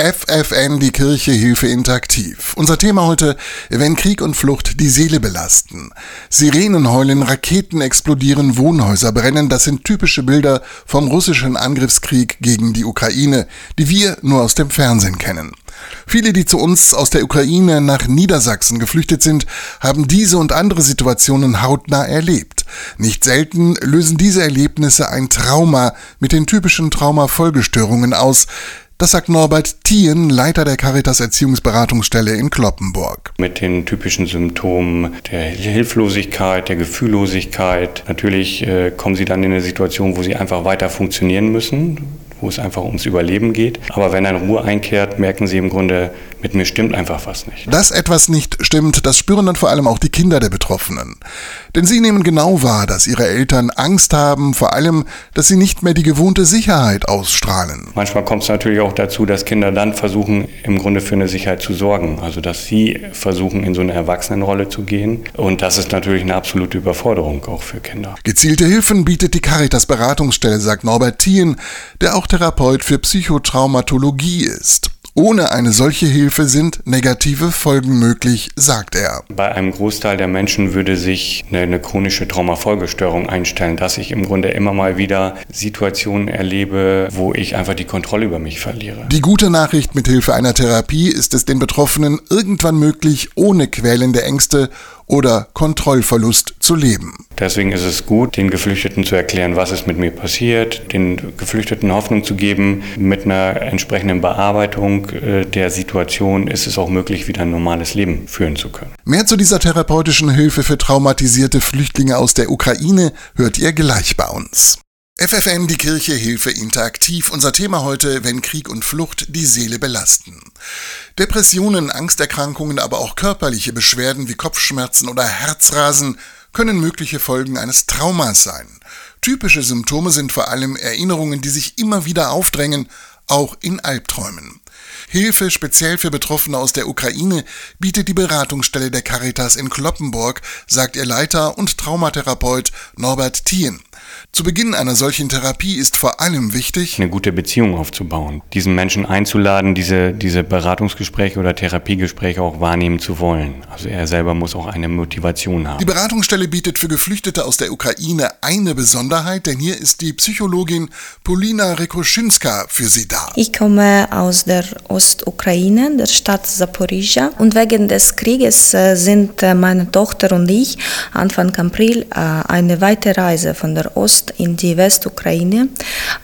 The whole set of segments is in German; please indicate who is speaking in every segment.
Speaker 1: FFN, die Kirche Hilfe interaktiv. Unser Thema heute, wenn Krieg und Flucht die Seele belasten. Sirenen heulen, Raketen explodieren, Wohnhäuser brennen, das sind typische Bilder vom russischen Angriffskrieg gegen die Ukraine, die wir nur aus dem Fernsehen kennen. Viele, die zu uns aus der Ukraine nach Niedersachsen geflüchtet sind, haben diese und andere Situationen hautnah erlebt. Nicht selten lösen diese Erlebnisse ein Trauma mit den typischen Traumafolgestörungen aus, das sagt Norbert Thien, Leiter der Caritas Erziehungsberatungsstelle in Kloppenburg.
Speaker 2: Mit den typischen Symptomen der Hilflosigkeit, der Gefühllosigkeit. Natürlich äh, kommen sie dann in eine Situation, wo sie einfach weiter funktionieren müssen, wo es einfach ums Überleben geht. Aber wenn dann Ruhe einkehrt, merken sie im Grunde, mit mir stimmt einfach was nicht.
Speaker 1: Dass etwas nicht stimmt, das spüren dann vor allem auch die Kinder der Betroffenen. Denn sie nehmen genau wahr, dass ihre Eltern Angst haben, vor allem, dass sie nicht mehr die gewohnte Sicherheit ausstrahlen.
Speaker 2: Manchmal kommt es natürlich auch dazu, dass Kinder dann versuchen, im Grunde für eine Sicherheit zu sorgen. Also dass sie versuchen, in so eine Erwachsenenrolle zu gehen. Und das ist natürlich eine absolute Überforderung auch für Kinder.
Speaker 1: Gezielte Hilfen bietet die Caritas Beratungsstelle, sagt Norbert Thien, der auch Therapeut für Psychotraumatologie ist. Ohne eine solche Hilfe sind negative Folgen möglich, sagt er.
Speaker 2: Bei einem Großteil der Menschen würde sich eine, eine, chronische Traumafolgestörung einstellen, dass ich im Grunde immer mal wieder Situationen erlebe, wo ich einfach die Kontrolle über mich verliere.
Speaker 1: Die gute Nachricht mit Hilfe einer Therapie ist es den Betroffenen irgendwann möglich, ohne quälende Ängste oder Kontrollverlust zu leben.
Speaker 2: Deswegen ist es gut, den Geflüchteten zu erklären, was ist mit mir passiert, den Geflüchteten Hoffnung zu geben. Mit einer entsprechenden Bearbeitung äh, der Situation ist es auch möglich, wieder ein normales Leben führen zu können.
Speaker 1: Mehr zu dieser therapeutischen Hilfe für traumatisierte Flüchtlinge aus der Ukraine hört ihr gleich bei uns. FFN, die Kirche, Hilfe interaktiv. Unser Thema heute, wenn Krieg und Flucht die Seele belasten. Depressionen, Angsterkrankungen, aber auch körperliche Beschwerden wie Kopfschmerzen oder Herzrasen können mögliche Folgen eines Traumas sein. Typische Symptome sind vor allem Erinnerungen, die sich immer wieder aufdrängen, auch in Albträumen. Hilfe speziell für Betroffene aus der Ukraine bietet die Beratungsstelle der Caritas in Kloppenburg, sagt ihr Leiter und Traumatherapeut Norbert Thien. Zu Beginn einer solchen Therapie ist vor allem wichtig,
Speaker 2: eine gute Beziehung aufzubauen, diesen Menschen einzuladen, diese, diese Beratungsgespräche oder Therapiegespräche auch wahrnehmen zu wollen. Also er selber muss auch eine Motivation haben.
Speaker 1: Die Beratungsstelle bietet für Geflüchtete aus der Ukraine eine Besonderheit, denn hier ist die Psychologin Polina Rekoschinska für sie da.
Speaker 3: Ich komme aus der Ostukraine, der Stadt Zaporizhia und wegen des Krieges äh, sind äh, meine Tochter und ich Anfang April äh, eine weite Reise von der Ost Ost in die Westukraine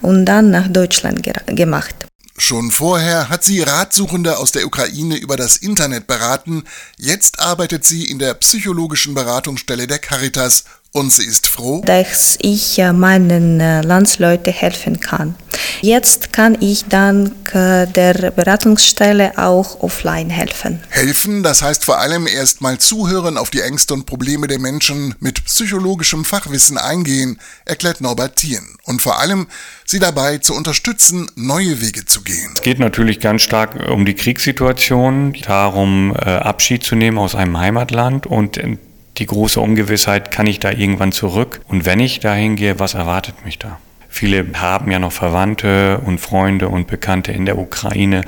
Speaker 3: und dann nach Deutschland gemacht.
Speaker 1: Schon vorher hat sie Ratsuchende aus der Ukraine über das Internet beraten. Jetzt arbeitet sie in der psychologischen Beratungsstelle der Caritas und sie ist froh,
Speaker 3: dass ich meinen äh, Landsleuten helfen kann. Jetzt kann ich dank äh, der Beratungsstelle auch offline helfen.
Speaker 1: Helfen, das heißt vor allem erstmal zuhören, auf die Ängste und Probleme der Menschen mit psychologischem Fachwissen eingehen, erklärt Norbert Thien. Und vor allem sie dabei zu unterstützen, neue Wege zu gehen.
Speaker 2: Es geht natürlich ganz stark um die Kriegssituation, darum äh, Abschied zu nehmen aus einem Heimatland und die große Ungewissheit, kann ich da irgendwann zurück? Und wenn ich dahin gehe, was erwartet mich da? Viele haben ja noch Verwandte und Freunde und Bekannte in der Ukraine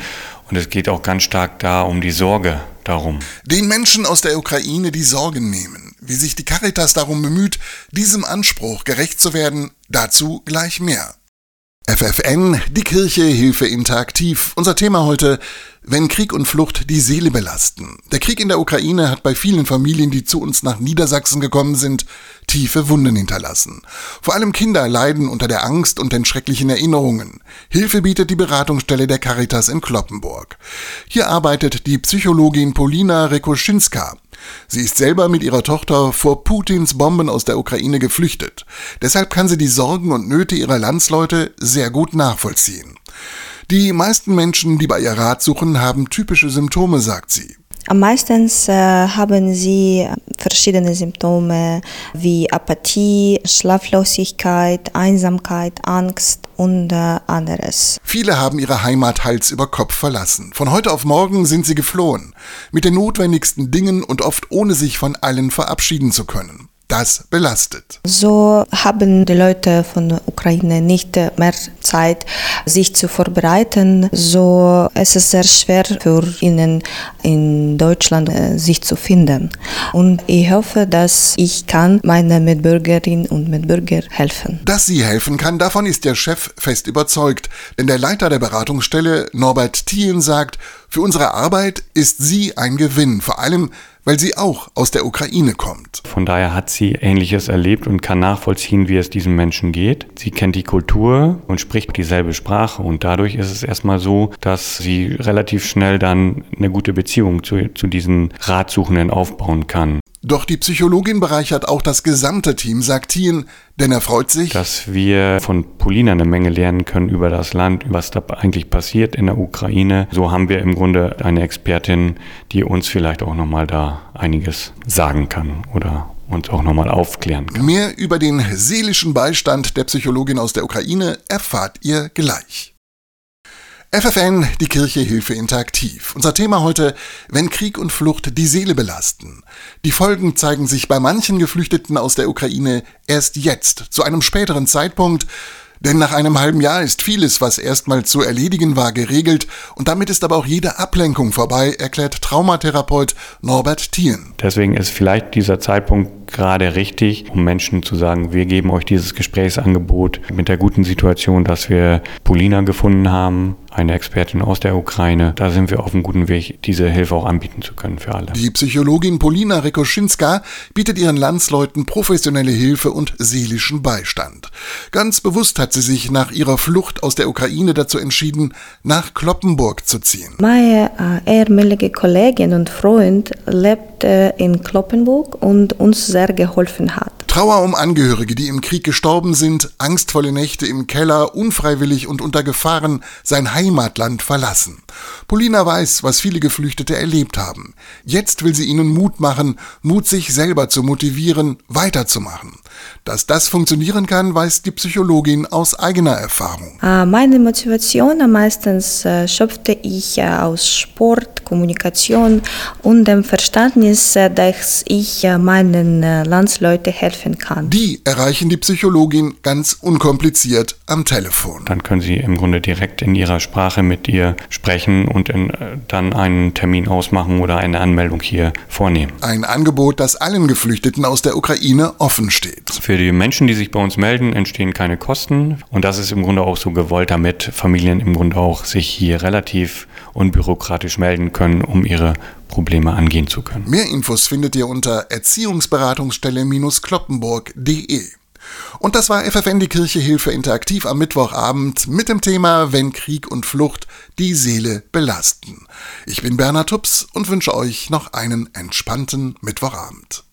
Speaker 2: und es geht auch ganz stark da um die Sorge darum.
Speaker 1: Den Menschen aus der Ukraine die Sorgen nehmen. Wie sich die Caritas darum bemüht, diesem Anspruch gerecht zu werden, dazu gleich mehr. FFN, die Kirche, Hilfe interaktiv. Unser Thema heute, wenn Krieg und Flucht die Seele belasten. Der Krieg in der Ukraine hat bei vielen Familien, die zu uns nach Niedersachsen gekommen sind, tiefe Wunden hinterlassen. Vor allem Kinder leiden unter der Angst und den schrecklichen Erinnerungen. Hilfe bietet die Beratungsstelle der Caritas in Kloppenburg. Hier arbeitet die Psychologin Polina Rekoschinska. Sie ist selber mit ihrer Tochter vor Putins Bomben aus der Ukraine geflüchtet. Deshalb kann sie die Sorgen und Nöte ihrer Landsleute sehr gut nachvollziehen. Die meisten Menschen, die bei ihr Rat suchen, haben typische Symptome, sagt sie.
Speaker 3: Am meisten äh, haben sie verschiedene Symptome wie Apathie, Schlaflosigkeit, Einsamkeit, Angst und äh, anderes.
Speaker 1: Viele haben ihre Heimat Hals über Kopf verlassen. Von heute auf morgen sind sie geflohen, mit den notwendigsten Dingen und oft ohne sich von allen verabschieden zu können. Das belastet.
Speaker 3: So haben die Leute von der Ukraine nicht mehr Zeit, sich zu vorbereiten. So es ist sehr schwer für ihnen in Deutschland äh, sich zu finden. Und ich hoffe, dass ich kann meine Mitbürgerinnen und Mitbürger helfen.
Speaker 1: Dass sie helfen kann, davon ist der Chef fest überzeugt. Denn der Leiter der Beratungsstelle, Norbert Thielen, sagt, für unsere Arbeit ist sie ein Gewinn, vor allem weil sie auch aus der Ukraine kommt.
Speaker 2: Von daher hat sie Ähnliches erlebt und kann nachvollziehen, wie es diesen Menschen geht. Sie kennt die Kultur und spricht dieselbe Sprache und dadurch ist es erstmal so, dass sie relativ schnell dann eine gute Beziehung zu, zu diesen Ratsuchenden aufbauen kann.
Speaker 1: Doch die Psychologin bereichert auch das gesamte Team, sagt Thien, denn er freut sich,
Speaker 2: dass wir von Polina eine Menge lernen können über das Land, was da eigentlich passiert in der Ukraine. So haben wir im Grunde eine Expertin, die uns vielleicht auch nochmal da einiges sagen kann oder uns auch nochmal aufklären kann.
Speaker 1: Mehr über den seelischen Beistand der Psychologin aus der Ukraine erfahrt ihr gleich. FFN, die Kirche Hilfe interaktiv. Unser Thema heute, wenn Krieg und Flucht die Seele belasten. Die Folgen zeigen sich bei manchen Geflüchteten aus der Ukraine erst jetzt, zu einem späteren Zeitpunkt, denn nach einem halben Jahr ist vieles, was erstmal zu erledigen war, geregelt und damit ist aber auch jede Ablenkung vorbei, erklärt Traumatherapeut Norbert Thien.
Speaker 2: Deswegen ist vielleicht dieser Zeitpunkt gerade richtig, um Menschen zu sagen, wir geben euch dieses Gesprächsangebot mit der guten Situation, dass wir Polina gefunden haben, eine Expertin aus der Ukraine. Da sind wir auf einem guten Weg, diese Hilfe auch anbieten zu können für alle.
Speaker 1: Die Psychologin Polina Rekoschinska bietet ihren Landsleuten professionelle Hilfe und seelischen Beistand. Ganz bewusst hat sie sich nach ihrer Flucht aus der Ukraine dazu entschieden, nach Kloppenburg zu ziehen.
Speaker 3: Meine äh, ehemalige Kollegin und Freund lebt äh, in Kloppenburg und uns sehr geholfen hat.
Speaker 1: Trauer um Angehörige, die im Krieg gestorben sind, angstvolle Nächte im Keller, unfreiwillig und unter Gefahren sein Heimatland verlassen. Polina weiß, was viele Geflüchtete erlebt haben. Jetzt will sie ihnen Mut machen, Mut sich selber zu motivieren, weiterzumachen. Dass das funktionieren kann, weiß die Psychologin aus eigener Erfahrung.
Speaker 3: Äh, meine Motivation meistens äh, schöpfte ich äh, aus Sport, Kommunikation und dem Verständnis, dass ich meinen Landsleuten helfen kann.
Speaker 1: Die erreichen die Psychologin ganz unkompliziert am Telefon.
Speaker 2: Dann können Sie im Grunde direkt in Ihrer Sprache mit ihr sprechen und in, dann einen Termin ausmachen oder eine Anmeldung hier vornehmen.
Speaker 1: Ein Angebot, das allen Geflüchteten aus der Ukraine offen steht.
Speaker 2: Für die Menschen, die sich bei uns melden, entstehen keine Kosten. Und das ist im Grunde auch so gewollt, damit Familien im Grunde auch sich hier relativ unbürokratisch melden können, um ihre Probleme angehen zu können.
Speaker 1: Mehr Infos findet ihr unter Erziehungsberatungsstelle-kloppenburg.de. Und das war FFN die Kirche Hilfe interaktiv am Mittwochabend mit dem Thema Wenn Krieg und Flucht die Seele belasten. Ich bin Bernhard Tups und wünsche euch noch einen entspannten Mittwochabend.